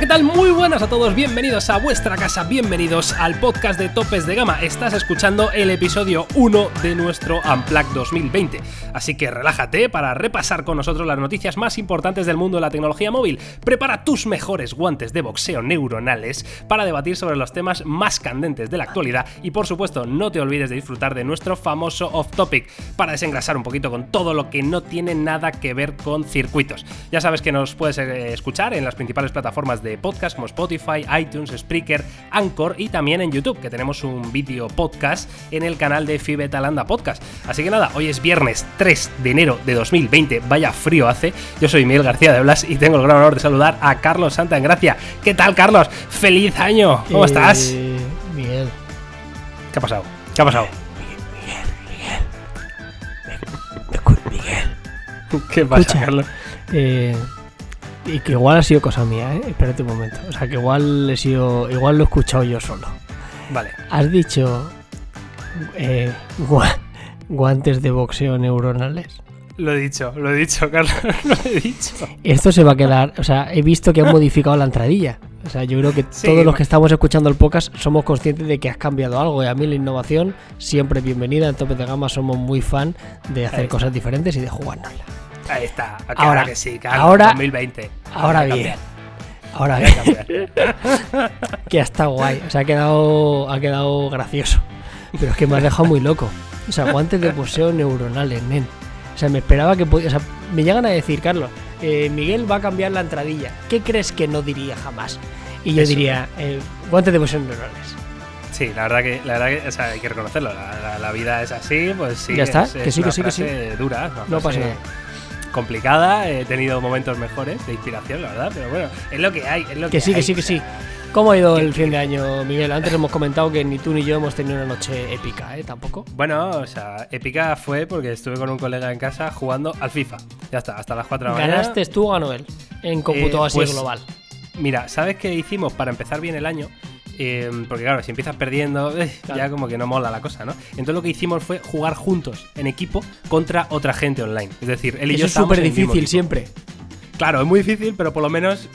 ¿qué tal? Muy buenas a todos, bienvenidos a vuestra casa, bienvenidos al podcast de Topes de Gama. Estás escuchando el episodio 1 de nuestro Unplugged 2020. Así que relájate para repasar con nosotros las noticias más importantes del mundo de la tecnología móvil. Prepara tus mejores guantes de boxeo neuronales para debatir sobre los temas más candentes de la actualidad y por supuesto no te olvides de disfrutar de nuestro famoso off topic para desengrasar un poquito con todo lo que no tiene nada que ver con circuitos. Ya sabes que nos puedes eh, escuchar en las principales plataformas de podcast como Spotify, iTunes, Spreaker, Anchor y también en YouTube, que tenemos un vídeo podcast en el canal de Fibetalanda Podcast. Así que nada, hoy es viernes 3 de enero de 2020, vaya frío hace. Yo soy Miguel García de Blas y tengo el gran honor de saludar a Carlos Santa en Gracia. ¿Qué tal, Carlos? ¡Feliz año! ¿Cómo Eh, estás? Miguel. ¿Qué ha pasado? ¿Qué ha pasado? ¿Qué pasa, Escucha. Carlos? Eh, y que igual ha sido cosa mía, ¿eh? Espérate un momento. O sea, que igual he sido, igual lo he escuchado yo solo. Vale. Has dicho eh, gua- guantes de boxeo neuronales. Lo he dicho, lo he dicho, Carlos, lo he dicho. Esto se va a quedar, o sea, he visto que han modificado la entradilla. O sea, yo creo que Sí, todos los que estamos escuchando el podcast somos conscientes de que has cambiado algo. Y a mí la innovación siempre es bienvenida. En Tope de Gama somos muy fan de hacer cosas diferentes y de jugárnosla. Ahí está. Ahora- Ahora que sí, Carlos. ahora- 2020. Ahora que bien. Ahora bien. que que estado guay, o sea, ha quedado, ha quedado gracioso. Pero es que me has dejado muy loco. O sea, guantes de poseo neuronales, nen. O sea, me esperaba que podía. O sea, me llegan a decir, Carlos, eh, Miguel va a cambiar la entradilla. ¿Qué crees que no diría jamás? Y yo Eso. diría, eh, guantes de poseo neuronales. Sí, la verdad que, la verdad que o sea, hay que reconocerlo. La, la- la vida es así, pues sí. Ya está, es- que es sí, que sí, que sí. frase dura, es una No pasa nada. Complicada, he tenido momentos mejores de inspiración, la verdad, pero bueno, es lo que hay, es lo que, Que sí, que sí, que sí. ¿Cómo ha ido el fin de año, Miguel? Antes hemos comentado que ni tú ni yo hemos tenido una noche épica, ¿eh? Tampoco. Bueno, o sea, épica fue porque estuve con un colega en casa jugando al FIFA. Ya está, hasta las 4 de la mañana. ¿Ganaste tú o ganó él? En cómputo Eh, así pues, global. Mira, ¿sabes qué hicimos para empezar bien el año? Eh, porque claro, si empiezas perdiendo, eh, Claro. ya como que no mola la cosa, ¿no? Entonces lo que hicimos fue jugar juntos, en equipo, contra otra gente online. Es decir, él y Eso yo es súper difícil siempre. Claro, es muy difícil, pero por lo menos,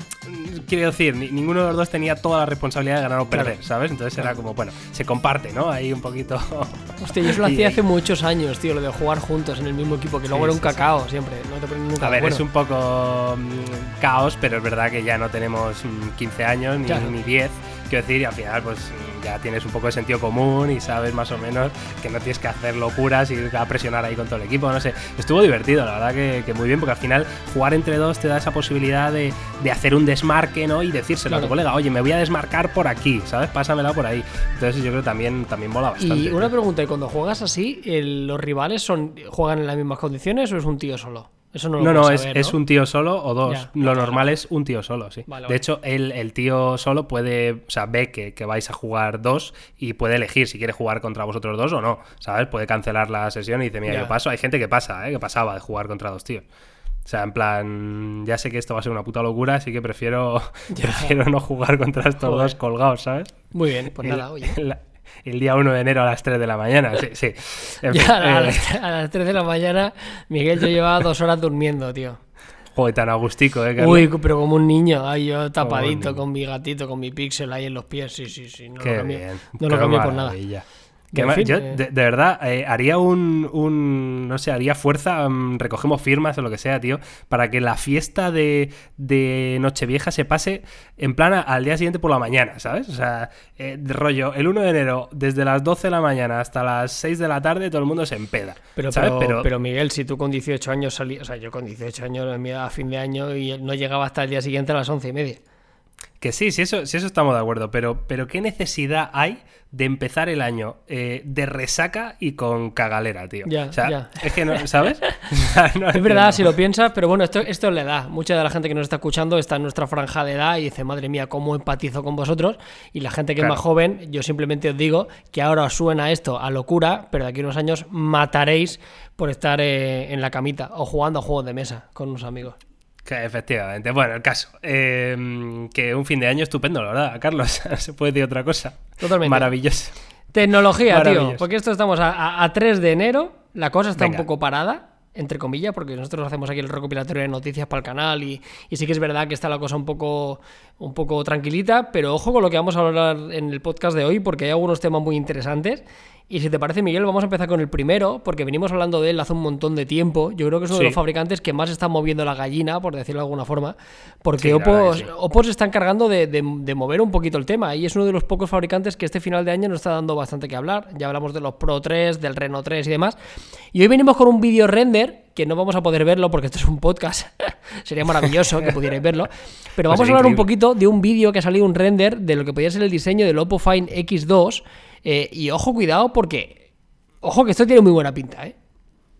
quiero decir, ni- ninguno de los dos tenía toda la responsabilidad de ganar o Claro. perder, ¿sabes? Entonces era como, bueno, se comparte, ¿no? Ahí un poquito. Hostia, yo eso lo hacía hace muchos años, tío, lo de jugar juntos en el mismo equipo, que Sí, luego era un sí, sí. cacao siempre, no te ponen nunca A ver, es un poco mm, caos, pero es verdad que ya no tenemos mm, 15 años ni, Claro. ni 10. Quiero decir, y al final, pues mm, ya tienes un poco de sentido común y sabes más o menos que no tienes que hacer locuras y a presionar ahí con todo el equipo. No sé, estuvo divertido, la verdad que, que muy bien, porque al final jugar entre dos te da esa posibilidad de, de hacer un desmarque, ¿no? Y decírselo a tu colega, oye, me voy a desmarcar por aquí, ¿sabes? Pásamela por ahí. Entonces yo creo que también, también mola bastante. Y una pregunta, ¿y cuando juegas así, el- los rivales son juegan en las mismas condiciones o es un tío solo? Eso no lo No, no, es, saber, es un tío solo o dos. Ya, Lo normal es un tío solo, sí. Vale, de hecho, el, el tío solo puede, o sea, ve que, que vais a jugar dos y puede elegir si quiere jugar contra vosotros dos o no, ¿sabes? Puede cancelar la sesión y dice, mira, Ya. yo paso. Hay gente que pasa, ¿eh? Que pasaba de jugar contra dos tíos. O sea, en plan, ya sé que esto va a ser una puta locura, así que prefiero, prefiero no jugar contra estos Joder. dos colgados, ¿sabes? Muy bien, pues nada, oye. El día 1 de enero a las 3 de la mañana, sí, sí. En fin, Ya a, eh, las, a las 3 de la mañana, Miguel, yo llevaba dos horas durmiendo, tío. joder, tan agustico, ¿eh? Carlos? Uy, pero como un niño, ay, yo tapadito con mi gatito, con mi pixel ahí en los pies, sí, sí, sí. No Qué lo cambié, bien. no lo cambié por nada. Fin, yo, eh, de, de verdad, eh, haría un, un- No sé, haría fuerza, mm, recogemos firmas o lo que sea, tío, para que la fiesta de, de Nochevieja se pase en plan a- al día siguiente por la mañana, ¿sabes? O sea, eh, rollo, el 1 de enero, desde las 12 de la mañana hasta las 6 de la tarde, todo el mundo se empeda. Pero, ¿sabes? pero, pero, Miguel, si tú con 18 años salías, o sea, yo con 18 años a fin de año y no llegaba hasta el día siguiente a las 11 y media. Que sí, sí eso, sí, eso estamos de acuerdo, pero, pero ¿qué necesidad hay de empezar el año eh, de resaca y con cagalera, tío? Ya, o sea, ya. es que no, ¿sabes? No Es verdad, si lo piensas, pero bueno, esto, esto es la edad. Mucha de la gente que nos está escuchando está en nuestra franja de edad y dice, madre mía, cómo empatizo con vosotros. Y la gente que Claro. es más joven, yo simplemente os digo que ahora os suena esto a locura, pero de aquí a unos años mataréis por estar eh, en la camita o jugando a juegos de mesa con unos amigos. Efectivamente. Bueno, el caso. eh, que un fin de año estupendo, la verdad, Carlos. Se puede decir otra cosa. Totalmente. Maravilloso. Tecnología, tío. Maravilloso. Porque esto estamos a, a- a 3 de enero, la cosa está Venga. un poco parada, entre comillas, porque nosotros hacemos aquí el recopilatorio de noticias para el canal y, y sí que es verdad que está la cosa un poco, un poco tranquilita, pero ojo con lo que vamos a hablar en el podcast de hoy, porque hay algunos temas muy interesantes. Y si te parece, Miguel, vamos a empezar con el primero, porque venimos hablando de él hace un montón de tiempo. Yo creo que es uno de los fabricantes que más está moviendo la gallina, por decirlo de alguna forma, porque Oppo, se está encargando de, mover un poquito el tema y es uno de los pocos fabricantes que este final de año nos está dando bastante que hablar. Ya hablamos de los Pro 3, del Reno 3 y demás. Y hoy venimos con un vídeo render, que no vamos a poder verlo porque esto es un podcast. Sería maravilloso que pudierais verlo. Pero pues vamos a hablar un poquito de un vídeo que ha salido un render de lo que podría ser el diseño del Oppo Find X2 eh, y ojo, cuidado, porque. Ojo, que esto tiene muy buena pinta, ¿eh?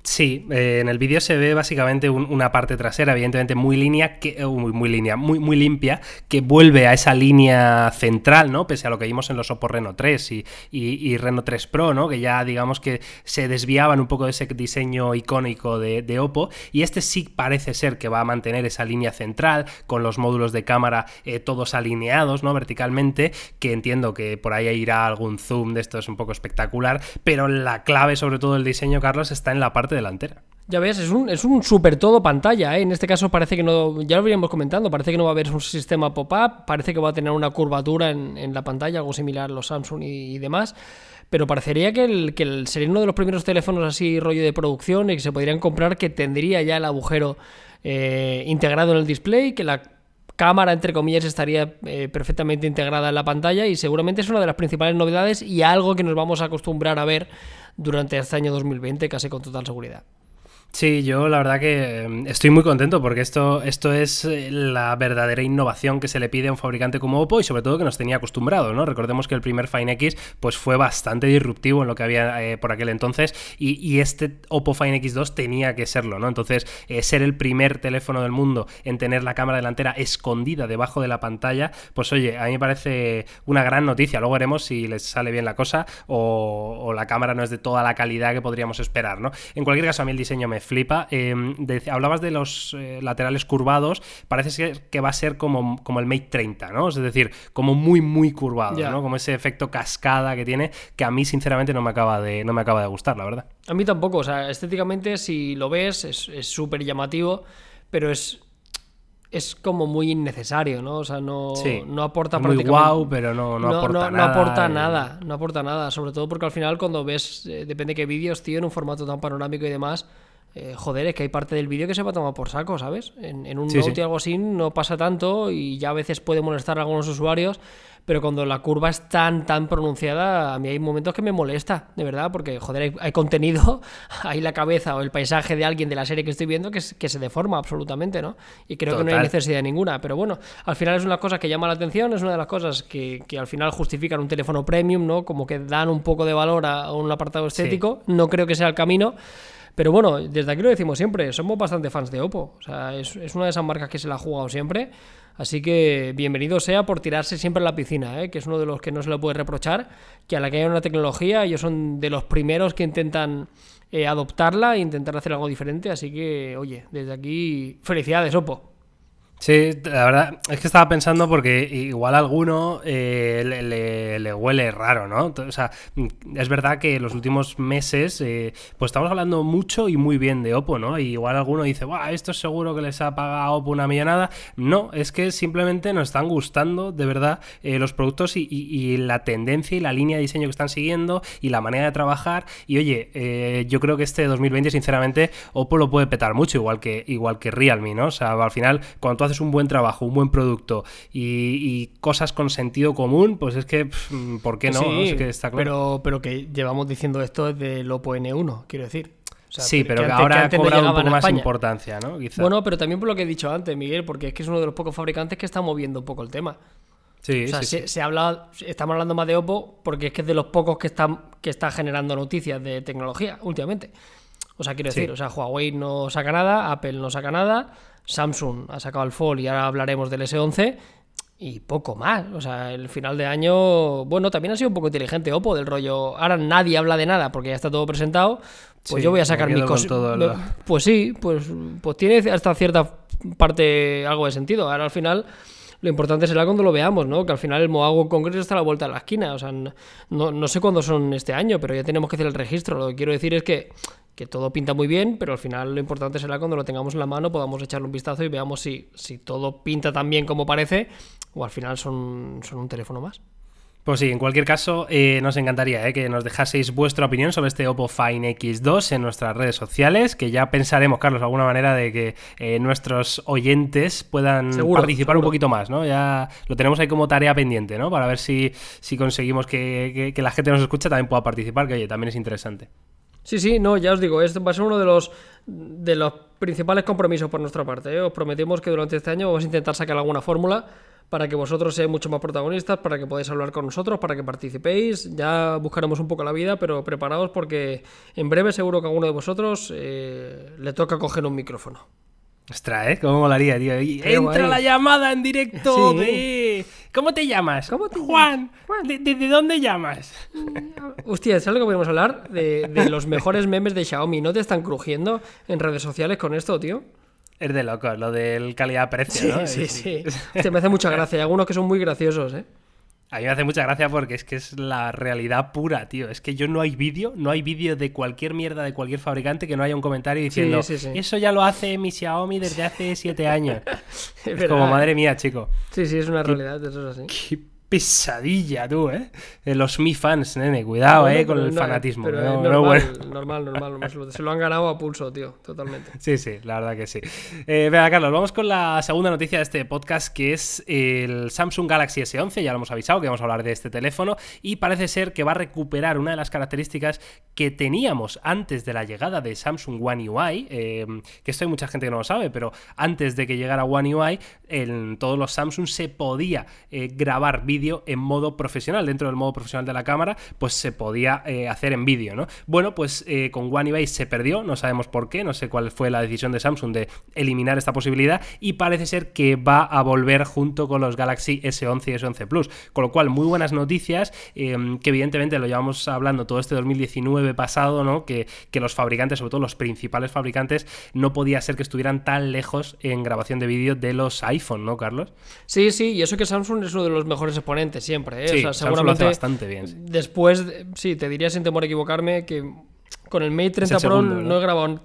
Sí, eh, en el vídeo se ve básicamente una parte trasera, evidentemente muy línea, que, eh, muy, línea, muy, muy limpia, que vuelve a esa línea central, ¿no? Pese a lo que vimos en los Oppo Reno 3 y, y, Reno 3 Pro, ¿no? Que ya digamos que se desviaban un poco de ese diseño icónico de, de, Oppo. Y este sí parece ser que va a mantener esa línea central, con los módulos de cámara eh, todos alineados, ¿no? Verticalmente, que entiendo que por ahí irá algún zoom de esto es un poco espectacular, pero la clave sobre todo del diseño, Carlos, está en la parte delantera. Ya ves, es un, es un super todo pantalla. ¿eh? En este caso parece que no, ya lo veníamos comentando, parece que no va a haber un sistema pop-up, parece que va a tener una curvatura en, la pantalla, algo similar a los Samsung y, demás. Pero parecería que, el, que sería uno de los primeros teléfonos así rollo de producción y que se podrían comprar que tendría ya el agujero eh, integrado en el display, que la cámara, entre comillas, estaría eh, perfectamente integrada en la pantalla y seguramente es una de las principales novedades y algo que nos vamos a acostumbrar a ver durante este año 2020 casi con total seguridad. Sí, yo la verdad que em, estoy muy contento porque esto, esto es eh, la verdadera innovación que se le pide a un fabricante como Oppo y sobre todo que nos tenía acostumbrados, ¿no? Recordemos que el primer Fine X pues fue bastante disruptivo en lo que había eh, por aquel entonces y, este Oppo Fine X2 tenía que serlo, ¿no? Entonces, eh, ser el primer teléfono del mundo en tener la cámara delantera escondida debajo de la pantalla, pues oye, a mí me parece una gran noticia. Luego veremos si les sale bien la cosa o, la cámara no es de toda la calidad que podríamos esperar, ¿no? En cualquier caso, a mí el diseño me flipa. Em, hablabas de los eh, laterales curvados, parece que va a ser como, como el Mate 30, ¿no? Es decir, como muy, muy curvado, ¿no? Como ese efecto cascada que tiene, que a mí sinceramente no me acaba de, no me acaba de gustar, la verdad. A mí tampoco, o sea, estéticamente si lo ves es súper llamativo, pero es es como muy innecesario, ¿no? O sea, no, no aporta muy guau, pero no, no, aporta nada. No aporta nada, no aporta nada. Sobre todo porque al final cuando ves, eh, depende de qué vídeos, tío, en un formato tan panorámico y demás, eh, joder, es que hay parte del vídeo que se va a tomar por saco, ¿sabes? En, un Note y algo así no pasa tanto y ya a veces puede molestar a algunos usuarios, pero cuando la curva es tan, tan pronunciada, a mí hay momentos que me molesta, de verdad, porque, joder, hay, contenido, hay la cabeza o el paisaje de alguien de la serie que estoy viendo que, que se deforma absolutamente, ¿no? Y creo que no hay necesidad ninguna, pero bueno, al final es una cosa que llama la atención, es una de las cosas que, que al final justifican un teléfono premium, ¿no? Como que dan un poco de valor a un apartado estético, no creo que sea el camino. Pero bueno, desde aquí lo decimos siempre, somos bastante fans de Oppo. O sea, es, una de esas marcas que se la ha jugado siempre. Así que bienvenido sea por tirarse siempre a la piscina, ¿eh? que es uno de los que no se le puede reprochar, que a la que haya una tecnología, ellos son de los primeros que intentan eh, adoptarla e intentar hacer algo diferente. Así que, oye, desde aquí, felicidades, Oppo. Sí, la verdad es que estaba pensando porque igual a alguno eh, le, huele raro, ¿no? O sea, es verdad que en los últimos meses eh, pues estamos hablando mucho y muy bien de Oppo, ¿no? Y igual alguno dice, Buah, esto es seguro que les ha pagado Oppo una millonada. No, es que simplemente nos están gustando de verdad eh, los productos y, la tendencia y la línea de diseño que están siguiendo y la manera de trabajar. Y oye, yo creo que este 2020 sinceramente Oppo lo puede petar mucho, igual que, igual que Realme, ¿no? O sea, al final cuando tú haces un buen trabajo, un buen producto y, cosas con sentido común, pues es que, ¿por qué no? que está claro. Pero, pero que llevamos diciendo esto desde el Oppo N1, quiero decir. sí, pero que, ahora ha cobrado un poco más importancia, ¿no? Bueno, pero también por lo que he dicho antes, Miguel, porque es que es uno de los pocos fabricantes que está moviendo un poco el tema. Sí, o sea, se, estamos hablando más de Oppo porque es que es de los pocos que están que está generando noticias de tecnología últimamente. O sea, quiero decir, o sea, Huawei no saca nada, Apple no saca nada, Samsung ha sacado el Fold y ahora hablaremos del S11 y poco más. O sea, el final de año, bueno, también ha sido un poco inteligente Oppo del rollo. Ahora nadie habla de nada porque ya está todo presentado. Pues yo voy a sacar mi cosas. Pues sí, pues, pues tiene hasta cierta parte algo de sentido. Ahora al final lo importante será cuando lo veamos, ¿no? Que al final el Moago Congreso está a la vuelta de la esquina. O sea, no, no, sé cuándo son este año, pero ya tenemos que hacer el registro. Lo que quiero decir es que que todo pinta muy bien, pero al final lo importante será cuando lo tengamos en la mano, podamos echarle un vistazo y veamos si, si todo pinta tan bien como parece o al final son, son un teléfono más. Pues sí, en cualquier caso, eh, nos encantaría eh, que nos dejaseis vuestra opinión sobre este Oppo Fine X2 en nuestras redes sociales, que ya pensaremos, Carlos, alguna manera de que eh, nuestros oyentes puedan participar un poquito más, ¿no? Ya lo tenemos ahí como tarea pendiente, ¿no? Para ver si, si conseguimos que, que la gente nos escuche también pueda participar, que oye, también es interesante. Sí, sí, no, ya os digo, esto va a ser uno de los, de los principales compromisos por nuestra parte. Os prometemos que durante este año vamos a intentar sacar alguna fórmula para que vosotros seáis mucho más protagonistas, para que podáis hablar con nosotros, para que participéis. Ya buscaremos un poco la vida, pero preparaos porque en breve seguro que a alguno de vosotros eh, le toca coger un micrófono. Ostras, ¿eh? ¿Cómo molaría, tío? Entra la llamada en directo de... ¿Cómo te llamas? ¿Cómo te Juan. ¿De, dónde llamas? Hostia, ¿sabes lo que podemos hablar? De, de los mejores memes de Xiaomi. ¿No te están crujiendo en redes sociales con esto, tío? Es de loco, lo del calidad-precio, ¿no? Sí, sí, sí. me hace mucha gracia. Hay algunos que son muy graciosos, ¿eh? A mí me hace mucha gracia porque es que es la realidad pura, tío. Es que yo no hay vídeo, no hay vídeo de cualquier mierda de cualquier fabricante que no haya un comentario diciendo eso ya lo hace mi Xiaomi desde hace siete años. es, como madre mía, chico. Sí, sí, es una realidad, eso es así pesadilla, tú, ¿eh? Los Mi fans, nene, cuidado, ¿eh? Con el fanatismo. normal, normal, normal, Se lo han ganado a pulso, tío, totalmente. Sí, sí, la verdad que sí. Eh, venga, Carlos, vamos con la segunda noticia de este podcast, que es el Samsung Galaxy S11. Ya lo hemos avisado que vamos a hablar de este teléfono. Y parece ser que va a recuperar una de las características que teníamos antes de la llegada de Samsung One UI. Eh, que esto hay mucha gente que no lo sabe, pero antes de que llegara One UI, en todos los Samsung se podía eh, grabar vídeos en modo profesional. Dentro del modo profesional de la cámara, pues se podía eh, hacer en vídeo, ¿no? Bueno, pues eh, con One UI se perdió, no sabemos por qué, no sé cuál fue la decisión de Samsung de eliminar esta posibilidad y parece ser que va a volver junto con los Galaxy S11 y S11 Plus. Con lo cual, muy buenas noticias, em, que evidentemente lo llevamos hablando todo este 2019 pasado, ¿no? Que, que los fabricantes, sobre todo los principales fabricantes, no podía ser que estuvieran tan lejos en grabación de vídeo de los iPhone, ¿no, Carlos? Sí, sí, y eso que Samsung es uno de los mejores siempre. ¿eh? o sea, seguramente bastante bien. Después, sí, te diría sin temor a equivocarme que con el Mate 30 Pro ¿no? he grabado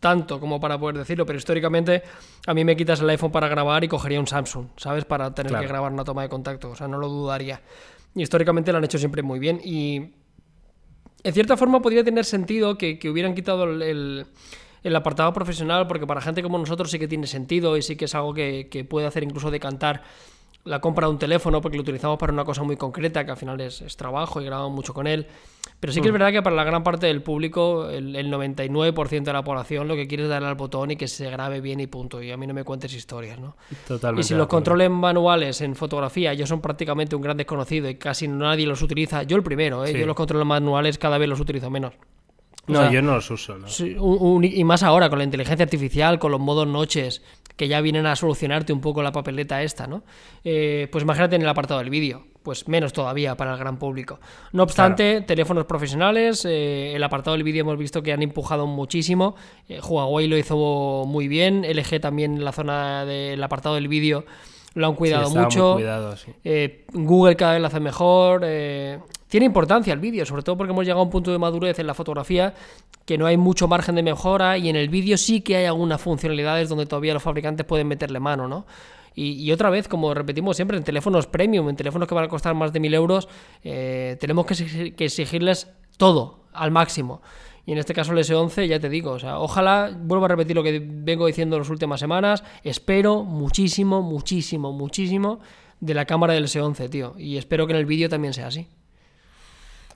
tanto como para poder decirlo, pero históricamente a mí me quitas el iPhone para grabar y cogería un Samsung, ¿sabes? Para tener que grabar una toma de contacto, o sea, no lo dudaría. Y históricamente lo han hecho siempre muy bien y en cierta forma podría tener sentido que, hubieran quitado el, el, apartado profesional, porque para gente como nosotros sí que tiene sentido y sí que es algo que, que puede hacer incluso decantar la compra de un teléfono porque lo utilizamos para una cosa muy concreta, que al final es, trabajo y grabamos mucho con él. Pero sí que es mm. verdad que para la gran parte del público, el, 99% de la población lo que quiere es darle al botón y que se grabe bien y punto. Y a mí no me cuentes historias, ¿no? Totalmente. Y si los controles manuales en fotografía yo son prácticamente un gran desconocido y casi nadie los utiliza, yo el primero, ¿eh? yo los controles manuales cada vez los utilizo menos. No, yo no los uso. ¿no? y más ahora, con la inteligencia artificial, con los modos noches, que ya vienen a solucionarte un poco la papeleta esta, ¿no? Eh, pues imagínate en el apartado del vídeo, pues menos todavía para el gran público. No obstante, teléfonos profesionales, eh, el apartado del vídeo hemos visto que han empujado muchísimo, eh, Huawei lo hizo muy bien, LG también en la zona del apartado del vídeo lo han cuidado mucho, Google cada vez lo hace mejor, tiene importancia el vídeo, sobre todo porque hemos llegado a un punto de madurez en la fotografía que no hay mucho margen de mejora y en el vídeo sí que hay algunas funcionalidades donde todavía los fabricantes pueden meterle mano, ¿no? Y, otra vez, como repetimos siempre, en teléfonos premium, en teléfonos que van a costar más de mil euros, eh, tenemos que, exigirles todo al máximo. Y en este caso el S11, ya te digo, o sea, ojalá, vuelvo a repetir lo que vengo diciendo en las últimas semanas, espero muchísimo, muchísimo, muchísimo de la cámara del S11, tío. Y espero que en el vídeo también sea así.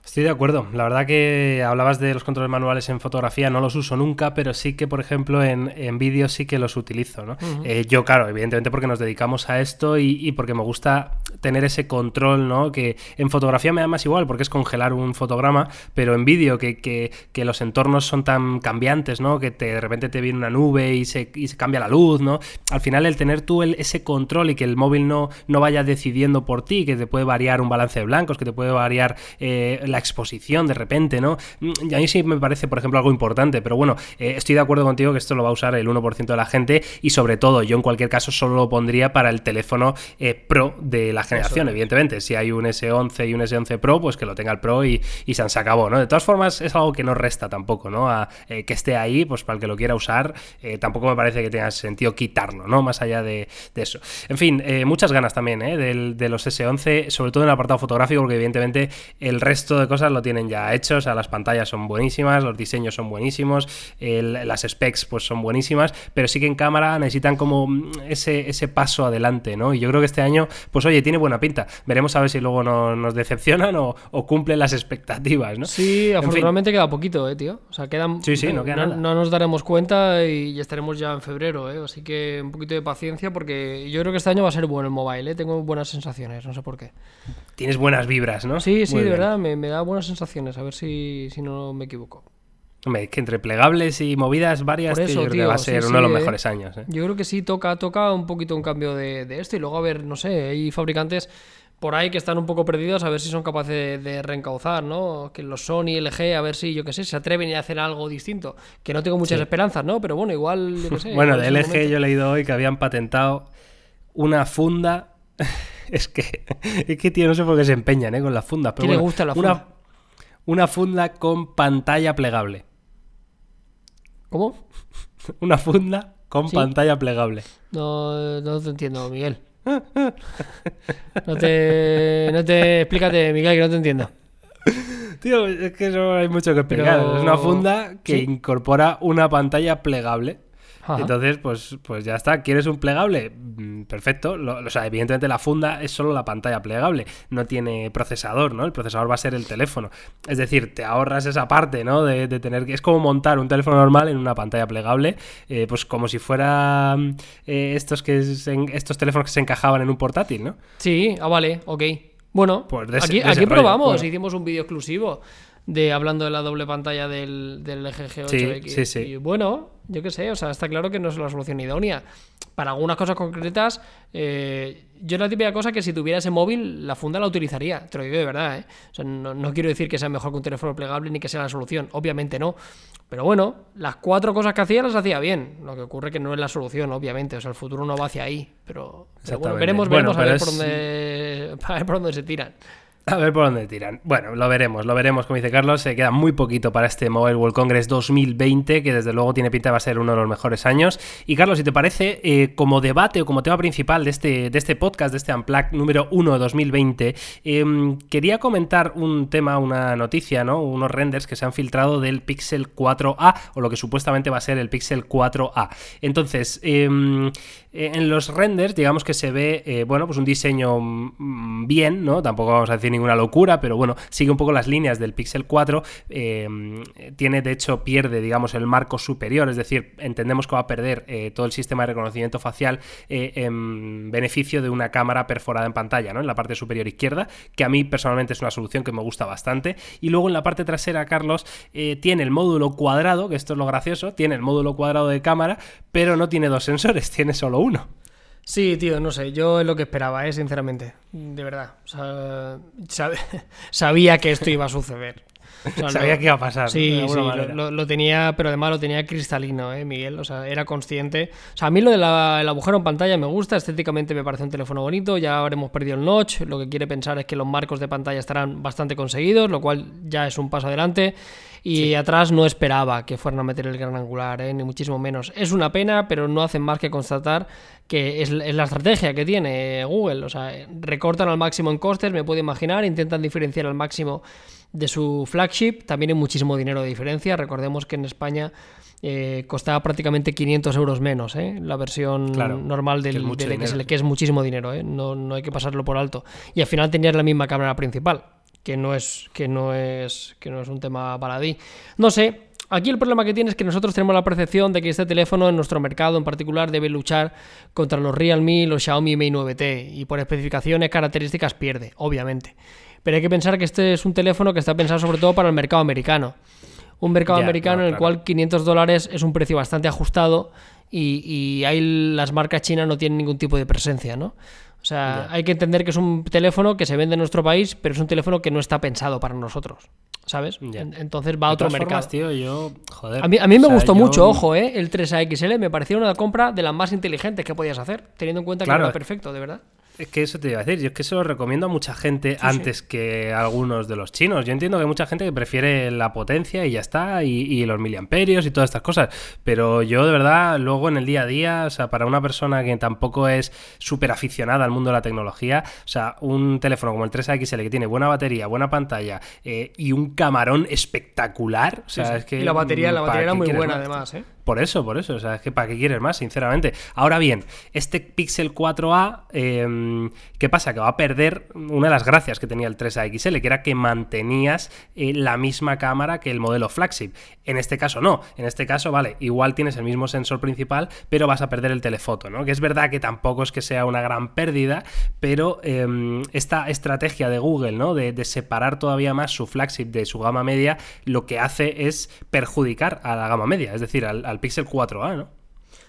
Estoy de acuerdo. La verdad que hablabas de los controles manuales en fotografía, no los uso nunca, pero sí que, por ejemplo, en, en vídeo sí que los utilizo. ¿no? Eh, yo, claro, evidentemente porque nos dedicamos a esto y, porque me gusta tener ese control, ¿no? Que en fotografía me da más igual porque es congelar un fotograma, pero en vídeo que, que, que, los entornos son tan cambiantes, ¿no? Que de repente te viene una nube y se, y se cambia la luz, ¿no? Al final el tener tú el, ese control y que el móvil no, no vaya decidiendo por ti, que te puede variar un balance de blancos, que te puede variar eh, la la exposición de repente, ¿no? Mm, Y a mí sí me parece, por ejemplo, algo importante, pero bueno, eh, estoy de acuerdo contigo que esto lo va a usar el 1% de la gente y sobre todo yo en cualquier caso solo lo pondría para el teléfono eh, Pro de la generación, evidentemente. Si hay un S11 y un S11 Pro, pues que lo tenga el Pro y, y se acabó, ¿no? De todas formas, es algo que no resta tampoco, ¿no? A, eh, que esté ahí, pues para el que lo quiera usar, tampoco me parece que tenga sentido quitarlo, ¿no? Más allá de, de eso. En fin, muchas ganas también, ¿eh? Del, de los S11, sobre todo en el apartado fotográfico, porque evidentemente el resto de cosas lo tienen ya hecho, o sea, las pantallas son buenísimas, los diseños son buenísimos, el- las specs pues son buenísimas, pero sí que en cámara necesitan como ese, ese paso adelante, ¿no? Y yo creo que este año, pues oye, tiene buena pinta. Veremos a ver si luego no- nos decepcionan o, o cumplen las expectativas, ¿no? Sí, En fin. afortunadamente queda poquito, eh, tío. O sea, quedan. Sí, sí, no queda nada. no nos daremos cuenta y ya estaremos ya en febrero, eh. Así que un poquito de paciencia porque yo creo que este año va a ser bueno el mobile, eh. Tengo buenas sensaciones, no sé por qué. Tienes buenas vibras, ¿no? Sí, sí, Muy de bien. verdad, me, me da buenas sensaciones. A ver si, si no me equivoco. Hombre, es que entre plegables y movidas varias, Por tío, eso, yo creo que tío, va a sí, ser sí, uno de los eh. mejores años, ¿eh? Yo creo que sí, toca, toca un poquito un cambio de, de esto y luego a ver, no sé, hay fabricantes por ahí que están un poco perdidos a ver si son capaces de, de reencauzar, ¿no? Que los Sony, LG, a ver si, yo qué sé, se atreven a hacer algo distinto. Que no tengo muchas esperanzas, ¿no? Pero bueno, igual, yo qué sé. Bueno, de LG momento. yo he leído hoy que habían patentado una funda. es que, es que, tío, no sé por qué se empeñan, ¿eh? Con las fundas. Pero ¿Quién le bueno, gusta la funda? Una funda con pantalla plegable. ¿Cómo? Una funda con Sí. pantalla plegable. No, no te entiendo, Miguel. No te, no te, explícate, Miguel, que no te entiendo. Tío, es que eso hay mucho que explicar. Pero- Es una funda que Sí. incorpora una pantalla plegable. Ajá. Entonces, pues, pues ya está. ¿Quieres un plegable? Mm, Perfecto. Lo- o sea, evidentemente la funda es solo la pantalla plegable. No tiene procesador, ¿no? El procesador va a ser el teléfono. Es decir, te ahorras esa parte, ¿no? De, de tener que. Es como montar un teléfono normal en una pantalla plegable. eh, pues como si fuera mm, eh, estos que se estos teléfonos que se encajaban en un portátil, ¿no? Sí, ah, vale, ok. Bueno, Pues ese- aquí, aquí probamos, bueno. hicimos un vídeo exclusivo de hablando de la doble pantalla del, del LG G8X. Sí, sí, sí. Y bueno, yo qué sé, o sea, está claro que no es la solución idónea. Para algunas cosas concretas, eh, yo la típica cosa que si tuviera ese móvil, la funda la utilizaría, te lo digo de verdad, ¿eh? O sea, no, no quiero decir que sea mejor que un teléfono plegable ni que sea la solución, obviamente no. Pero bueno, las cuatro cosas que hacía las hacía bien. Lo que ocurre que no es la solución, obviamente. O sea, el futuro no va hacia ahí. Pero, pero bueno, veremos, Bueno, veremos a ver por dónde, a ver por dónde se tiran. A ver por dónde tiran. Bueno, lo veremos, lo veremos, como dice Carlos. Se queda muy poquito para este Mobile World Congress 2020, que desde luego tiene pinta de va a ser uno de los mejores años. Y Carlos, si te parece, eh, como debate o como tema principal de este, de este podcast, de este Unplugged número 1 de 2020, em, quería comentar un tema, una noticia, ¿no? Unos renders que se han filtrado del Pixel 4a, o lo que supuestamente va a ser el Pixel 4a. Entonces, em, eh, en los renders, digamos que se ve, eh, bueno, pues un diseño mm, bien, ¿no? Tampoco vamos a decir ninguna locura, pero bueno, sigue un poco las líneas del Pixel 4. eh, tiene, de hecho, pierde, digamos, el marco superior, es decir, entendemos que va a perder todo el sistema de reconocimiento facial en beneficio de una cámara perforada en pantalla, ¿no? En la parte superior izquierda, que a mí personalmente es una solución que me gusta bastante. Y luego en la parte trasera, Carlos, tiene el módulo cuadrado, que esto es lo gracioso, tiene el módulo cuadrado de cámara, pero no tiene dos sensores, tiene solo uno. Sí, tío, no sé. Yo es lo que esperaba, ¿eh? sinceramente. De verdad. O sea, sab- sabía que esto iba a suceder. O sea, Sabía que iba a pasar. Sí, sí, manera. lo, lo- lo tenía, pero además lo tenía cristalino, ¿eh, Miguel? O sea, era consciente. O sea, a mí lo del agujero en pantalla me gusta, estéticamente me parece un teléfono bonito, ya habremos perdido el notch, lo que quiere pensar es que los marcos de pantalla estarán bastante conseguidos, lo cual ya es un paso adelante. Y atrás no esperaba que fueran a meter el gran angular, ¿eh? ni muchísimo menos. Es una pena, pero no hacen más que constatar que es, la estrategia que tiene Google. O sea, recortan al máximo en costes, me puedo imaginar, intentan diferenciar al máximo de su flagship. También hay muchísimo dinero de diferencia. Recordemos que en España eh, costaba prácticamente 500 euros menos ¿eh? la versión Claro, normal que es del, del XL, que es muchísimo dinero. ¿eh? No, no hay que pasarlo por alto. Y al final tenías la misma cámara principal, que no es, que no es, que no es un tema baladí. No sé. Aquí el problema que tiene es que nosotros tenemos la percepción de que este teléfono en nuestro mercado en particular debe luchar contra los Realme, los Xiaomi Mi 9T y por especificaciones, características pierde, obviamente. Pero hay que pensar que este es un teléfono que está pensado sobre todo para el mercado americano. Un mercado americano no, en el claro. cual 500 dólares es un precio bastante ajustado y, y ahí las marcas chinas no tienen ningún tipo de presencia, ¿no? O sea, hay que entender que es un teléfono que se vende en nuestro país, pero es un teléfono que no está pensado para nosotros, ¿sabes? Entonces va a otro mercado. formas, tío, yo, joder. A mí, a mí me sea, gustó yo- mucho, ojo, ¿eh? El 3AXL me pareció una compra de las más inteligentes que podías hacer, teniendo en cuenta que Claro. era perfecto, de verdad. Es que eso te iba a decir, yo es que se lo recomiendo a mucha gente antes que a algunos de los chinos. Yo entiendo que hay mucha gente que prefiere la potencia y ya está, y, y los miliamperios y todas estas cosas. Pero yo de verdad, luego en el día a día, o sea, para una persona que tampoco es súper aficionada al mundo de la tecnología, o sea, un teléfono como el 3XL que tiene buena batería, buena pantalla eh, y un camarón espectacular. O sea, Sí, es que. y la batería, la ¿para batería era muy buena, más? además, ¿eh? Por eso, por eso. O sea, es que ¿para qué quieres más, sinceramente? Ahora bien, este Pixel 4a, eh, ¿qué pasa? Que va a perder una de las gracias que tenía el 3AXL, que era que mantenías eh, la misma cámara que el modelo flagship. En este caso no. En este caso, vale, igual tienes el mismo sensor principal, pero vas a perder el telefoto, ¿no? Que es verdad que tampoco es que sea una gran pérdida, pero eh, esta estrategia de Google, ¿no? De, de separar todavía más su flagship de su gama media, lo que hace es perjudicar a la gama media, es decir, al, al Pixel 4a, ¿no?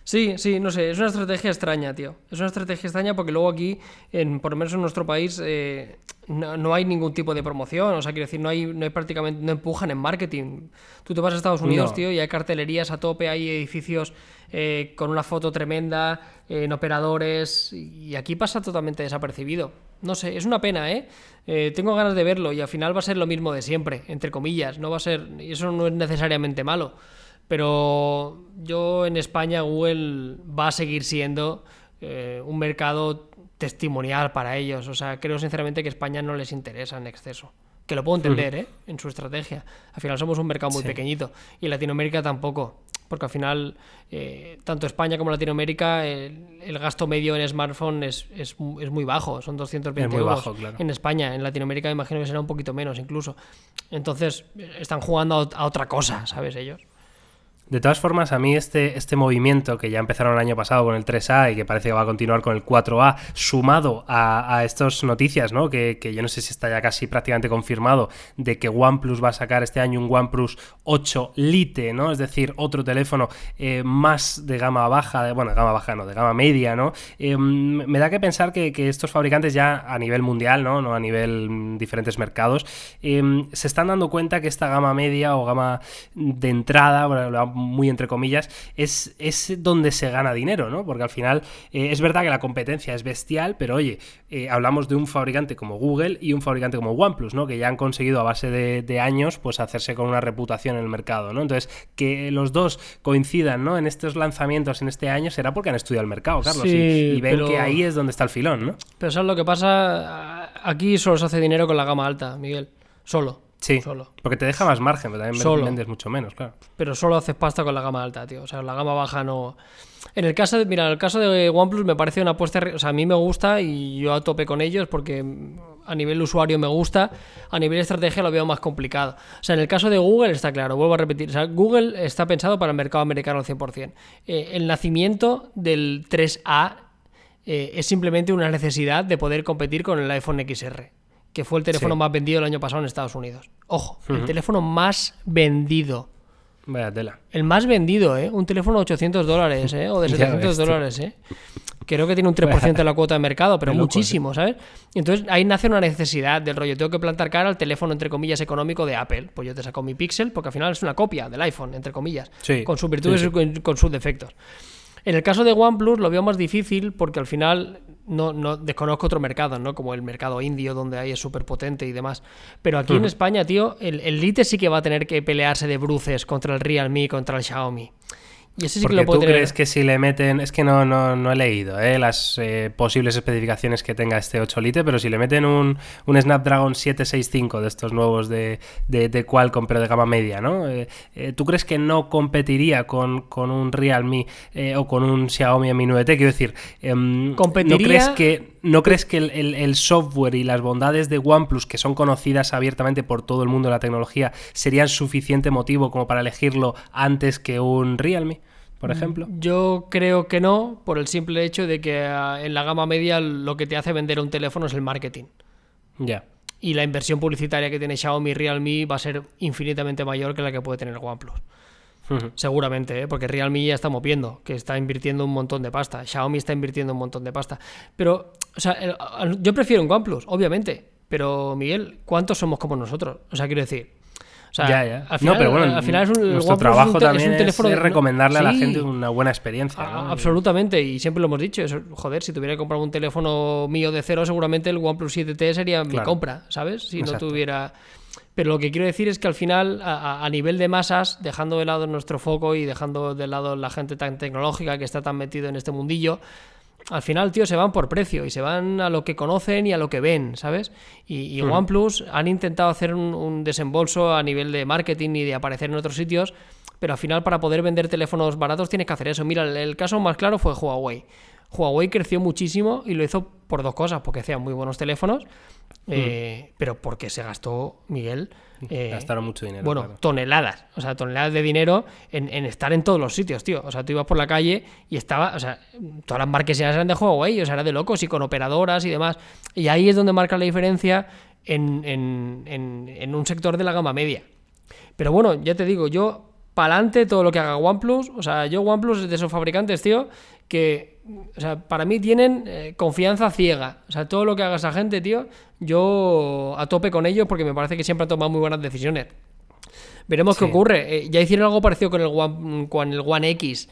Sí, sí, no sé, es una estrategia extraña, tío. Es una estrategia extraña porque luego aquí, en, por lo menos en nuestro país, eh, no, no hay ningún tipo de promoción. O sea, quiero decir, no hay, no hay prácticamente, no empujan en marketing. Tú te vas a Estados Unidos, No. tío, y hay cartelerías a tope, hay edificios eh, con una foto tremenda, eh, en operadores, y aquí pasa totalmente desapercibido. No sé, es una pena, ¿eh? Eh, Tengo ganas de verlo y al final va a ser lo mismo de siempre, entre comillas. No va a ser, y eso no es necesariamente malo. Pero yo en España Google va a seguir siendo eh, un mercado testimonial para ellos. O sea, creo sinceramente que España no les interesa en exceso. Que lo puedo entender, ¿eh? En su estrategia. Al final somos un mercado muy Sí. pequeñito. Y Latinoamérica tampoco. Porque al final, eh, tanto España como Latinoamérica, el, el gasto medio en smartphone es, es, es muy bajo. Son 220 Es muy euros bajo, claro. en España. En Latinoamérica imagino que será un poquito menos incluso. Entonces, están jugando a otra cosa, ¿sabes? Ellos. De todas formas, a mí este, este movimiento que ya empezaron el año pasado con el 3A y que parece que va a continuar con el 4A, sumado a, a estas noticias, ¿no? Que, que yo no sé si está ya casi prácticamente confirmado, de que OnePlus va a sacar este año un OnePlus 8 Lite, ¿no? Es decir, otro teléfono eh, más de gama baja, bueno, gama baja no, de gama media, ¿no? Eh, me da que pensar que, que estos fabricantes ya a nivel mundial, ¿no? No a nivel mm, diferentes mercados, eh, se están dando cuenta que esta gama media o gama de entrada, bueno, muy entre comillas, es, es donde se gana dinero, ¿no? Porque al final eh, es verdad que la competencia es bestial, pero oye, eh, hablamos de un fabricante como Google y un fabricante como OnePlus, ¿no? Que ya han conseguido a base de, de años, pues hacerse con una reputación en el mercado, ¿no? Entonces, que los dos coincidan, ¿no? En estos lanzamientos en este año será porque han estudiado el mercado, Carlos, y- Sí, y, ven pero- que ahí es donde está el filón, ¿no? Pero ¿sabes lo que pasa? Aquí solo se hace dinero con la gama alta, Miguel. Solo. Sí, Solo. porque te deja más margen, pero también Solo. vendes mucho menos, claro. Pero solo haces pasta con la gama alta, tío. O sea, la gama baja no. En el caso de, mira, en el caso de OnePlus me parece una apuesta. O sea, a mí me gusta y yo a tope con ellos porque a nivel usuario me gusta. A nivel estrategia lo veo más complicado. O sea, en el caso de Google está claro, vuelvo a repetir. O sea, Google está pensado para el mercado americano al 100%. Eh, el nacimiento del 3A eh, es simplemente una necesidad de poder competir con el iPhone XR, que fue el teléfono Sí. más vendido el año pasado en Estados Unidos. Ojo, el teléfono más vendido. Vaya tela. El más vendido, ¿eh? Un teléfono de 800 dólares, ¿eh? O de Ya 700 ves tú. dólares, ¿eh? Creo que tiene un 3% de la cuota de mercado, pero muchísimo, ¿sabes? Entonces ahí nace una necesidad del rollo. Tengo que plantar cara al teléfono, entre comillas, económico de Apple. Pues yo te saco mi Pixel, porque al final es una copia del iPhone, entre comillas. Sí, Con sus virtudes sí, sí. y con sus defectos. En el caso de OnePlus lo veo más difícil porque al final no, no desconozco otro mercado, ¿no? Como el mercado indio, donde ahí es súper potente y demás. Pero aquí en España, tío, el, el Lite sí que va a tener que pelearse de bruces contra el Realme, contra el Xiaomi. Y ese sí Porque que lo puede tú tener. crees que si le meten, es que no, no, no he leído ¿eh? las eh, posibles especificaciones que tenga este 8 Lite, pero si le meten un, un Snapdragon 765 de estos nuevos de, de, de Qualcomm, pero de gama media, ¿no? Eh, ¿Tú crees que no competiría con, con un Realme o con un Xiaomi Mi 9T? Quiero decir, em, ¿no crees que, no crees que el, el- el software y las bondades de OnePlus, que son conocidas abiertamente por todo el mundo de la tecnología, serían suficiente motivo como para elegirlo antes que un Realme? Por ejemplo. Yo creo que no, por el simple hecho de que ah, en la gama media lo que te hace vender un teléfono es el marketing. Ya. Y la inversión publicitaria que tiene Xiaomi y Realme va a ser infinitamente mayor que la que puede tener OnePlus. Seguramente, ¿eh? porque Realme ya estamos viendo que está invirtiendo un montón de pasta. Xiaomi está invirtiendo un montón de pasta. Pero, o sea, el- yo prefiero un OnePlus, obviamente. Pero, Miguel, ¿cuántos somos como nosotros? O sea, quiero decir. O sea, ya, ya. Al final, no, pero bueno, al final es un, nuestro trabajo es un, te- también es un teléfono es de- recomendarle a la gente una buena experiencia. ¿no? Absolutamente, y siempre lo hemos dicho. eso- joder, si tuviera que comprar un teléfono mío de cero, seguramente el OnePlus 7T sería mi compra, ¿sabes? Si Exacto. no tuviera. Pero lo que quiero decir es que al final, a, a- a nivel de masas, dejando de lado nuestro foco y dejando de lado la gente tan tecnológica que está tan metido en este mundillo, al final, tío, se van por precio y se van a lo que conocen y a lo que ven, ¿sabes? Y, y OnePlus han intentado hacer un, un desembolso a nivel de marketing y de aparecer en otros sitios, pero al final para poder vender teléfonos baratos tienes que hacer eso. Mira, el, el caso más claro fue Huawei. Huawei creció muchísimo y lo hizo por dos cosas, porque hacían muy buenos teléfonos, eh, pero porque se gastó, Miguel, eh, Gastaron mucho dinero. bueno, claro. toneladas, o sea, toneladas de dinero en, en estar en todos los sitios, tío. O sea, tú ibas por la calle y estaba, o sea, todas las marquesinas eran de Huawei, o sea, era de locos y con operadoras y demás. Y ahí es donde marca la diferencia en, en- en- en un sector de la gama media. Pero bueno, ya te digo, yo pa'lante todo lo que haga OnePlus, o sea, yo OnePlus es de esos fabricantes, tío, que, o sea, para mí tienen eh, confianza ciega. O sea, todo lo que haga esa gente, tío, yo a tope con ellos porque me parece que siempre han tomado muy buenas decisiones. Veremos qué ocurre. Eh, ya hicieron algo parecido con el One, con el One X,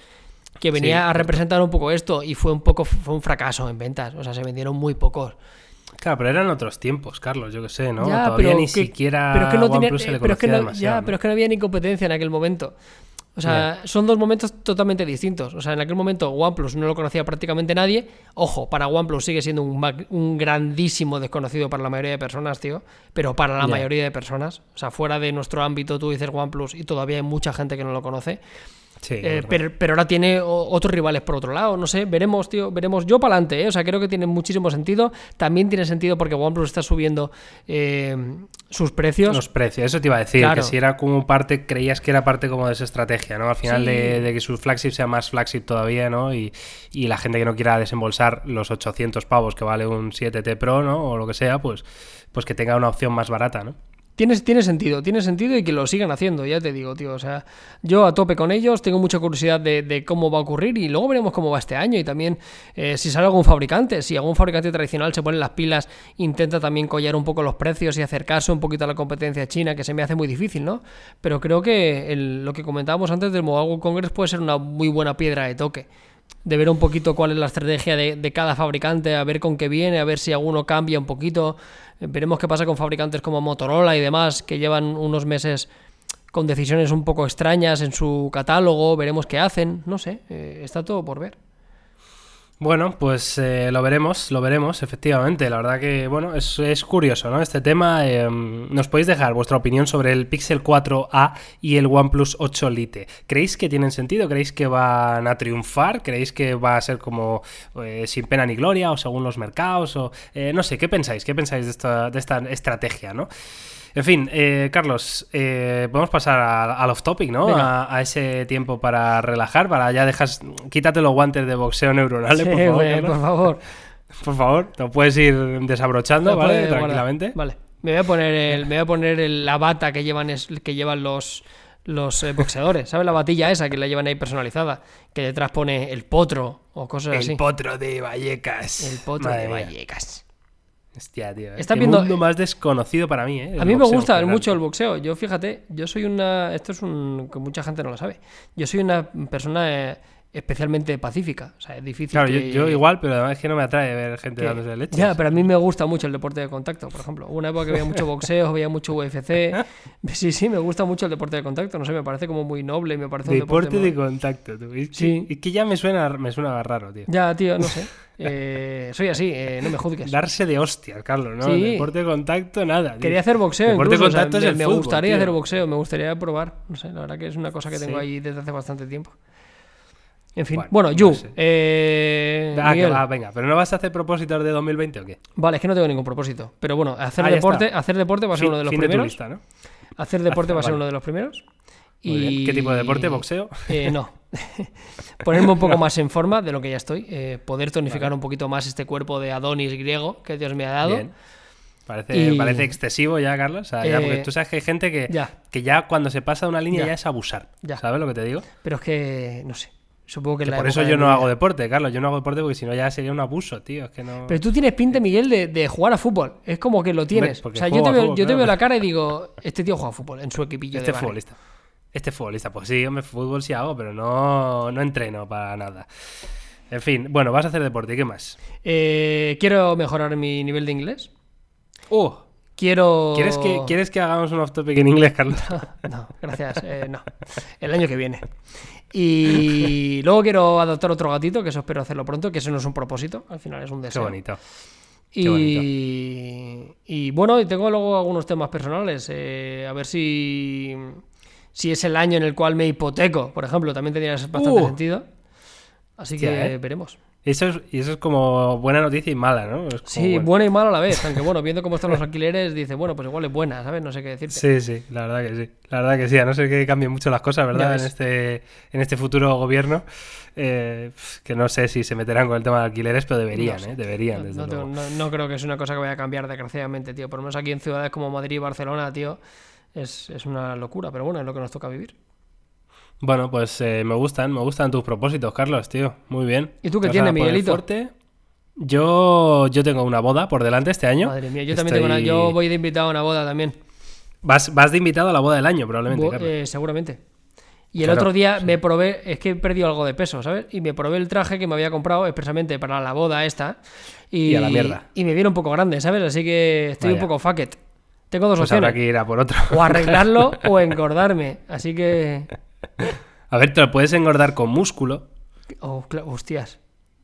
que venía Sí, a representar un poco esto y fue un poco fue un fracaso en ventas. O sea, se vendieron muy pocos. Claro, pero eran otros tiempos, Carlos, yo que sé, ¿no? Ya, Todavía pero ni que- siquiera pero es que no tenía- OnePlus se le eh, pero es que ya, ¿no? pero es que no había ni competencia en aquel momento. O sea, son dos momentos totalmente distintos. O sea, en aquel momento OnePlus no lo conocía prácticamente nadie. Ojo, para OnePlus sigue siendo un, un grandísimo desconocido para la mayoría de personas, tío. Pero para la mayoría de personas. O sea, fuera de nuestro ámbito, tú dices OnePlus y todavía hay mucha gente que no lo conoce. Sí, Eh, pero, pero ahora tiene otros rivales por otro lado, no sé, veremos, tío, veremos. Yo para adelante, ¿eh? o sea, creo que tiene muchísimo sentido. También tiene sentido porque OnePlus está subiendo eh, sus precios. Los precios, eso te iba a decir, Claro. que si era como parte, creías que era parte como de esa estrategia, ¿no? Al final Sí. de, de que su flagship sea más flagship todavía, ¿no? Y, y la gente que no quiera desembolsar los 800 pavos que vale un 7T Pro, ¿no? O lo que sea, pues, pues que tenga una opción más barata, ¿no? Tiene, tiene sentido, tiene sentido y que lo sigan haciendo, ya te digo, tío. O sea, yo a tope con ellos, tengo mucha curiosidad de, de cómo va a ocurrir y luego veremos cómo va este año y también eh, si sale algún fabricante, si algún fabricante tradicional se pone las pilas, intenta también collar un poco los precios y acercarse un poquito a la competencia china, que se me hace muy difícil, ¿no? Pero creo que el- lo que comentábamos antes del Mobile World Congress puede ser una muy buena piedra de toque. De ver un poquito cuál es la estrategia de, de cada fabricante, a ver con qué viene, a ver si alguno cambia un poquito. Eh, Veremos qué pasa con fabricantes como Motorola y demás, que llevan unos meses con decisiones un poco extrañas en su catálogo. Veremos qué hacen. No sé, eh, está todo por ver. Bueno, pues eh, lo veremos, lo veremos, efectivamente. La verdad que, bueno, es, curioso, ¿no? Este tema. eh, nos podéis dejar vuestra opinión sobre el Pixel 4a y el OnePlus 8 Lite. ¿Creéis que tienen sentido? ¿Creéis que van a triunfar? ¿Creéis que va a ser como eh, sin pena ni gloria o según los mercados? O, eh, no sé, ¿qué pensáis? ¿Qué pensáis de esta, de esta estrategia, no? En fin, eh, Carlos, eh, podemos pasar al off topic, ¿no? A, a ese tiempo para relajar, para ya dejas, quítate los guantes de boxeo neuronal, Sí, por favor. Carlos. por favor. Por favor, lo puedes ir desabrochando, ¿vale? Tranquilamente. Vale. Me voy a poner, el, me voy a poner el- la bata que llevan, es, que llevan los, los eh, boxeadores. ¿Sabes la batilla esa que la llevan ahí personalizada? Que detrás pone el potro o cosas así. El potro de Vallecas. El potro Madre de. Vallecas. Hostia, tío. Está Qué viendo- mundo más desconocido para mí, ¿eh? El A mí me gusta mucho el boxeo. Yo, fíjate, yo soy una. Esto es un. que mucha gente no lo sabe. Yo soy una persona eh, especialmente pacífica. O sea, es difícil. Claro, yo, que- yo igual, pero además es que no me atrae ver gente que- dándose leche. Ya, pero a mí me gusta mucho el deporte de contacto, por ejemplo. Una época que veía mucho boxeo, veía mucho UFC. Sí, sí, me gusta mucho el deporte de contacto. No sé, me parece como muy noble me parece un Deporte deporte. de muy- contacto, tú. Es que, Sí. es que ya me suena, me suena raro, tío. Ya, tío, no sé. Eh, soy así, eh, no me juzgues. Darse de hostias, Carlos, ¿no? Sí. Deporte de contacto, nada. tío. Quería hacer boxeo Deporte de incluso, o sea, contacto es me, el me fútbol, gustaría tío. hacer boxeo, me gustaría probar. No sé, la verdad que es una cosa que tengo Sí. ahí desde hace bastante tiempo. En fin, Bueno, bueno, no Yu, sé. eh, Ah, venga, pero no vas a hacer propósitos de 2020 o qué? Vale, es que no tengo ningún propósito. Pero bueno, hacer Ah, deporte, está. hacer deporte va a ser Fin- uno de los fin de tu primeros. lista, ¿no? Hacer deporte va a ser uno de los primeros. Y... ¿Qué tipo de deporte? ¿Boxeo? Eh, no. Ponerme un poco más en forma de lo que ya estoy. eh, poder tonificar un poquito más este cuerpo de Adonis griego que Dios me ha dado. Bien. Parece, Y- parece excesivo ya, Carlos. O sea, ya, Eh, porque tú sabes que hay gente que ya. que ya cuando se pasa una línea Ya. ya, es abusar. Ya. ¿Sabes lo que te digo? Pero es que, no sé. Supongo que, Que la por eso yo no vida- hago deporte, Carlos. Yo no hago deporte porque si no ya sería un abuso, tío. Es que no. Pero tú tienes pinta, Miguel, de, de jugar a fútbol. Es como que lo tienes. O sea, yo te, veo, fútbol, yo te veo la cara y digo, este tío juega a fútbol en su equipillo Este de futbolista. Este futbolista, pues sí, hombre, fútbol sí hago, pero no, no entreno para nada. En fin, bueno, vas a hacer deporte, ¿y qué más? Eh, quiero mejorar mi nivel de inglés. Uh, Quiero... ¿quieres, que, ¿Quieres que hagamos un off topic en inglés, Carlos? No, gracias. eh, no. El año que viene. Y luego quiero adoptar otro gatito, que eso espero hacerlo pronto, que eso no es un propósito, al final es un Qué deseo. bonito. Y, qué y bueno, y tengo luego algunos temas personales. eh, a ver si, si es el año en el cual me hipoteco, por ejemplo, también tendría bastante Uh. sentido. Así que ¿eh? veremos. Eso es, y eso es como buena noticia y mala, ¿no? Es como, Sí, buena y mala a la vez. Aunque bueno, viendo cómo están los alquileres, dice, bueno, pues igual es buena, ¿sabes? No sé qué decirte. Sí, sí, la verdad que sí. La verdad que sí, a no ser que cambien mucho las cosas, ¿verdad? En este, en este futuro gobierno, eh, que no sé si se meterán con el tema de alquileres, pero deberían, No sé. ¿eh? Deberían, No, desde no luego. no- no creo que es una cosa que vaya a cambiar, desgraciadamente, tío. Por lo menos aquí en ciudades como Madrid y Barcelona, tío, es, es una locura. Pero bueno, es lo que nos toca vivir. Bueno, pues eh, me gustan, me gustan tus propósitos, Carlos, tío. Muy bien. ¿Y tú qué ¿Te vas tienes, Miguelito? fuerte? Yo, yo tengo una boda por delante este año. Madre mía, yo también tengo una. Yo voy de invitado a una boda también. Vas, vas de invitado a la boda del año, probablemente, Bo- Carlos. eh, seguramente. Y el Claro, otro día me probé, es que he perdido algo de peso, ¿sabes? Y me probé el traje que me había comprado expresamente para la boda esta. Y, Y a la mierda. Y me viene un poco grande, ¿sabes? Así que estoy un poco fuck it. Tengo dos pues habrá opciones. que ir a por otro. O arreglarlo o engordarme. Así que. A ver, te lo puedes engordar con músculo, Oh, hostias.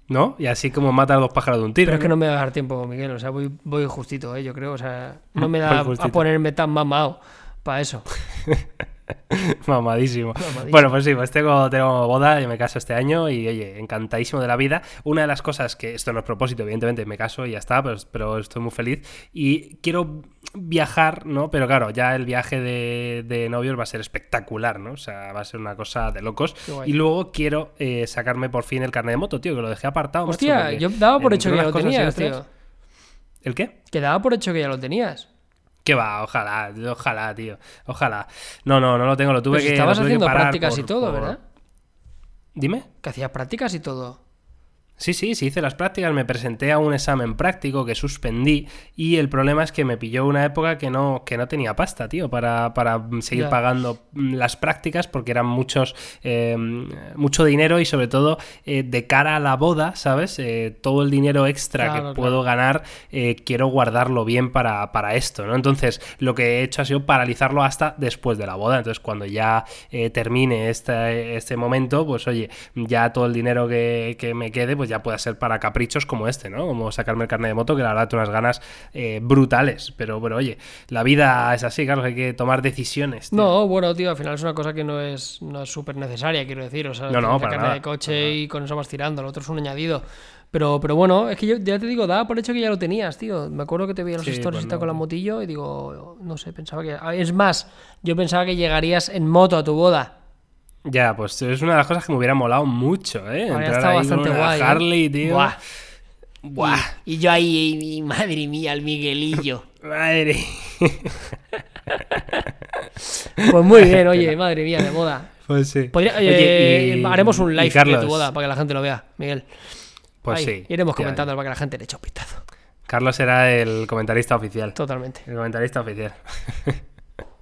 ¿no? Y así como matar dos pájaros de un tiro. Pero es que ¿no? me va a dar tiempo, Miguel. O sea, voy, voy justito, ¿eh? yo creo. O sea, no me da a ponerme tan mamado para eso. Mamadísimo. Mamadísimo. Bueno, pues sí, pues tengo, tengo boda, yo me caso este año y oye, encantadísimo de la vida. Una de las cosas que, esto no es propósito, evidentemente me caso y ya está, pero, pero estoy muy feliz. Y quiero viajar, ¿no? Pero claro, ya el viaje de, de novios va a ser espectacular, ¿no? O sea, va a ser una cosa de locos. Y luego quiero eh, sacarme por fin el carnet de moto, tío, que lo dejé apartado. Hostia, yo daba por hecho que ya lo tenías, tío. ¿El qué? Que daba por hecho que ya lo tenías. Que va, ojalá, ojalá, tío. Ojalá. No, no, no lo tengo, lo tuve Pero si que. estabas que haciendo parar prácticas por- y todo, por- ¿verdad? Dime. Que hacías prácticas y todo. Sí, sí, sí hice las prácticas, me presenté a un examen práctico que suspendí y el problema es que me pilló una época que no, que no tenía pasta, tío, para, para seguir pagando mm, las prácticas porque eran muchos, eh, mucho dinero y sobre todo eh, de cara a la boda, ¿sabes? Eh, todo el dinero extra Claro, que claro. puedo ganar eh, quiero guardarlo bien para, para esto, ¿no? Entonces lo que he hecho ha sido paralizarlo hasta después de la boda, entonces cuando ya termine este, este momento, pues oye, ya todo el dinero que, que me quede, pues ya pueda ser para caprichos como este, ¿no? Como sacarme el carnet de moto, que la verdad tengo unas ganas eh, brutales, pero, pero oye, la vida es así, claro, hay que tomar decisiones. tío. No, bueno, tío, al final es una cosa que no es no es súper necesaria, quiero decir. O sea, No, no, para carne de coche y con eso vas tirando. Lo otro es un añadido. Pero, pero bueno, es que yo ya te digo, daba por hecho que ya lo tenías, tío. Me acuerdo que te veía los Sí, stories pues no. con la motillo y digo, no sé, pensaba que. Es más, yo pensaba que llegarías en moto a tu boda. Ya, pues es una de las cosas que me hubiera molado mucho, ¿eh? Habría Entrar estado ahí bastante con una guay, ¿eh? Harley, tío. Buah. Buah. Y, y yo ahí, y madre mía, el Miguelillo. Madre. Pues muy bien, oye, madre mía, de boda. Pues sí. Podría- Oye, eh, y- haremos un live de tu boda para que la gente lo vea, Miguel. Pues Ahí, sí. Iremos comentando para que la gente le eche un vistazo. Carlos era el comentarista oficial. Totalmente. El comentarista oficial.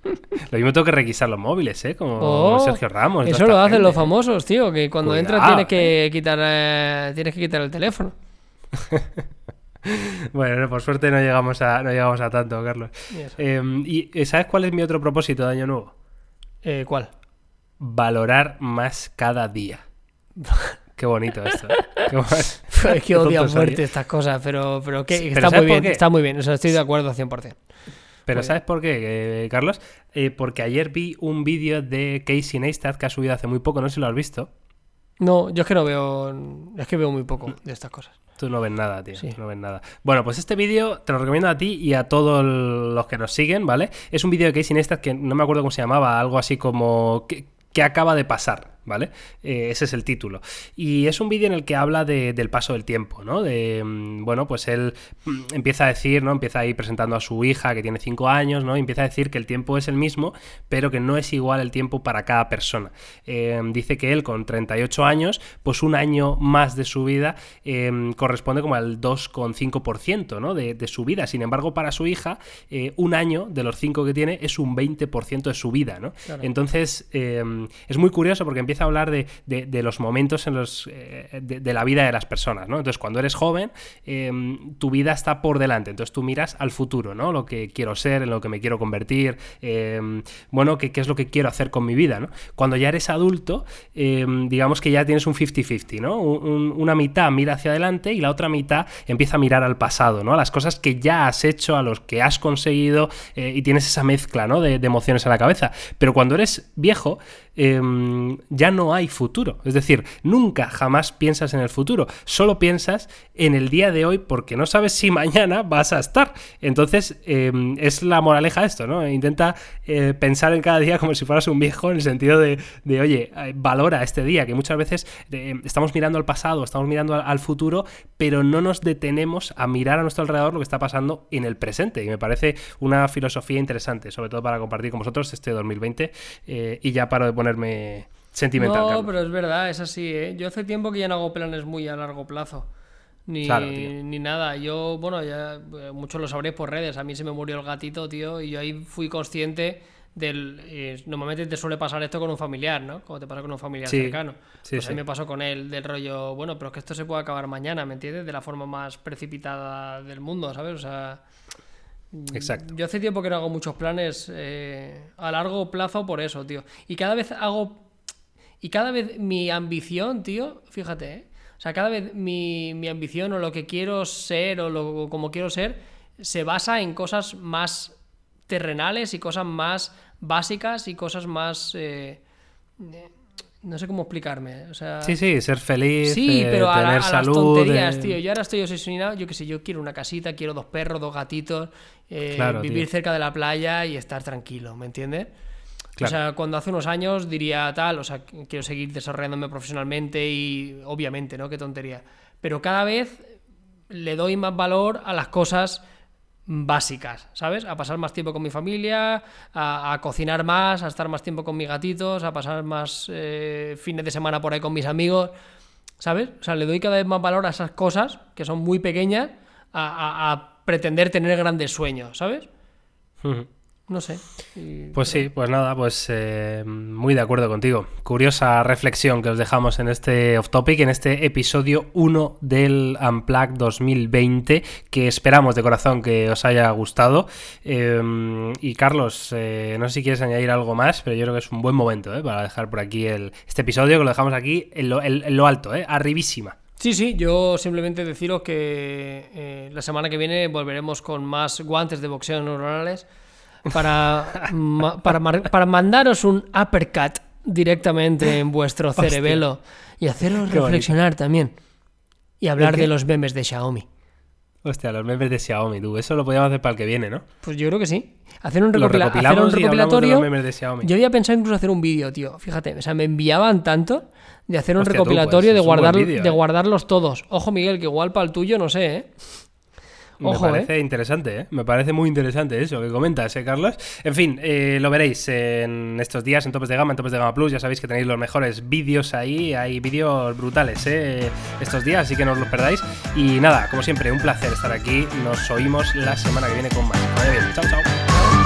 lo mismo tengo que requisar los móviles, ¿eh? Como Oh, Sergio Ramos. Eso lo hacen gente. los famosos, tío, que cuando Cuidado, entras tienes que quitar eh, tienes que quitar el teléfono. Bueno, no, por suerte no llegamos a, no llegamos a tanto, Carlos. Y. Eh, ¿Y eh, sabes cuál es mi otro propósito de año nuevo? Eh, ¿Cuál? Valorar más cada día. Qué bonito esto. ¿eh? Qué es que Qué odio a muerte ¿eh? estas cosas, pero, pero Sí, está pero muy ¿sabes por bien, qué? está muy bien. O sea, estoy de acuerdo 100%. Pero ¿sabes por qué, eh, Carlos? Eh, porque ayer vi un vídeo de Casey Neistat que ha subido hace muy poco, no sé si lo has visto. No, yo es que no veo. Es que veo muy poco de estas cosas. Tú no ves nada, tío. Sí. No ves nada. Bueno, pues este vídeo te lo recomiendo a ti y a todos los que nos siguen, ¿vale? Es un vídeo de Casey Neistat que no me acuerdo cómo se llamaba, algo así como... ¿Qué, qué acaba de pasar? ¿Vale? Eh, ese es el título. Y es un vídeo en el que habla del paso del tiempo, ¿no? De, mm, bueno, pues él mm, empieza a decir, ¿no? Empieza ahí presentando a su hija que tiene 5 años, ¿no? Y empieza a decir que el tiempo es el mismo, pero que no es igual el tiempo para cada persona. Eh, dice que él con 38 años, pues un año más de su vida eh, corresponde como al 2,5%, ¿no? De, de, su vida. Sin embargo, para su hija, un año de los 5 que tiene es un 20% de su vida, ¿no? Entonces, es muy curioso porque empieza a hablar de, los momentos en los, eh, de, la vida de las personas, ¿no? Entonces, cuando eres joven, em, tu vida está por delante, entonces tú miras al futuro, ¿no? Lo que quiero ser, en lo que me quiero convertir, em, bueno, ¿qué, es lo que quiero hacer con mi vida, ¿no? Cuando ya eres adulto, em, digamos que ya tienes un 50-50, ¿no? una mitad mira hacia adelante y la otra mitad empieza a mirar al pasado, ¿no? A las cosas que ya has hecho, a los que has conseguido eh, y tienes esa mezcla, ¿no? De, de emociones en la cabeza. Pero cuando eres viejo, ya no hay futuro. Es decir, nunca jamás piensas en el futuro, solo piensas en el día de hoy porque no sabes si mañana vas a estar. Entonces, em, es la moraleja esto, ¿no? Intenta eh, pensar en cada día como si fueras un viejo en el sentido de, oye, eh, valora este día, que muchas veces em, estamos mirando al pasado, estamos mirando al, futuro, pero no nos detenemos a mirar a nuestro alrededor lo que está pasando en el presente. Y me parece una filosofía interesante, sobre todo para compartir con vosotros este 2020. Eh, y ya paro de ponerme sentimental. No, pero es verdad, es así, ¿eh? Yo hace tiempo que ya no hago planes muy a largo plazo. Ni, ni nada. Yo, bueno, ya eh, muchos lo sabréis por redes. A mí se me murió el gatito, tío, y yo ahí fui consciente del. Eh, normalmente te suele pasar esto con un familiar, ¿no? Como te pasa con un familiar cercano. pues a mí me pasó con él, del rollo, bueno, pero es que esto se puede acabar mañana, ¿me entiendes? De la forma más precipitada del mundo, ¿sabes? O sea. Exacto. Yo hace tiempo que no hago muchos planes eh, a largo plazo por eso, tío. Y cada vez hago y cada vez mi ambición, tío, fíjate, ¿eh? O sea, cada vez mi, ambición o lo que quiero ser o lo, como quiero ser se basa en cosas más terrenales y cosas más básicas y cosas más... Eh, no sé cómo explicarme. O sea, sí, sí, ser feliz, sí, pero a, tener salud, las tonterías, tío. Yo ahora estoy obsesionado, yo qué sé, yo quiero una casita, quiero dos perros, dos gatitos, eh, vivir cerca de la playa y estar tranquilo, ¿me entiendes? O sea, cuando hace unos años diría tal, o sea, quiero seguir desarrollándome profesionalmente y obviamente, ¿no? Qué tontería. Pero cada vez le doy más valor a las cosas básicas, ¿sabes? A pasar más tiempo con mi familia, a, cocinar más, a estar más tiempo con mis gatitos, a pasar más eh, fines de semana por ahí con mis amigos, ¿sabes? O sea, le doy cada vez más valor a esas cosas que son muy pequeñas a, pretender tener grandes sueños, ¿sabes? No sé. pues sí, pues nada, pues eh, muy de acuerdo contigo. Curiosa reflexión que os dejamos en este off topic, en este episodio 1 del Unplugged 2020, que esperamos de corazón que os haya gustado. Em, y Carlos, eh, no sé si quieres añadir algo más, pero yo creo que es un buen momento eh, para dejar por aquí el, este episodio, que lo dejamos aquí en lo, en lo alto, arribísima. Sí, sí, yo simplemente deciros que la semana que viene volveremos con más guantes de boxeo neuronales para, para, mandaros un uppercut directamente en vuestro cerebelo y haceros reflexionar también. Y hablar de los memes de Xiaomi. Hostia, los memes de Xiaomi, tú. Eso lo podríamos hacer para el que viene, ¿no? Pues yo creo que sí. Hacer un, recopilatorio. Yo había pensado incluso hacer un vídeo, tío. Fíjate, o sea, me enviaban tanto de hacer un recopilatorio pues, de, guardar, de ¿eh? guardarlos todos. Ojo, Miguel, que igual para el tuyo, no sé, ¿eh? Me parece ¿eh? interesante, ¿eh? Me parece muy interesante eso que comentas, ¿eh, Carlos? En fin, eh, lo veréis en estos días en Topes de Gama, en Topes de Gama Plus. Ya sabéis que tenéis los mejores vídeos ahí. Hay vídeos brutales, ¿eh? Estos días, así que no os los perdáis. Y nada, como siempre, un placer estar aquí. Nos oímos la semana que viene con más. Vaya bien, chao, chao.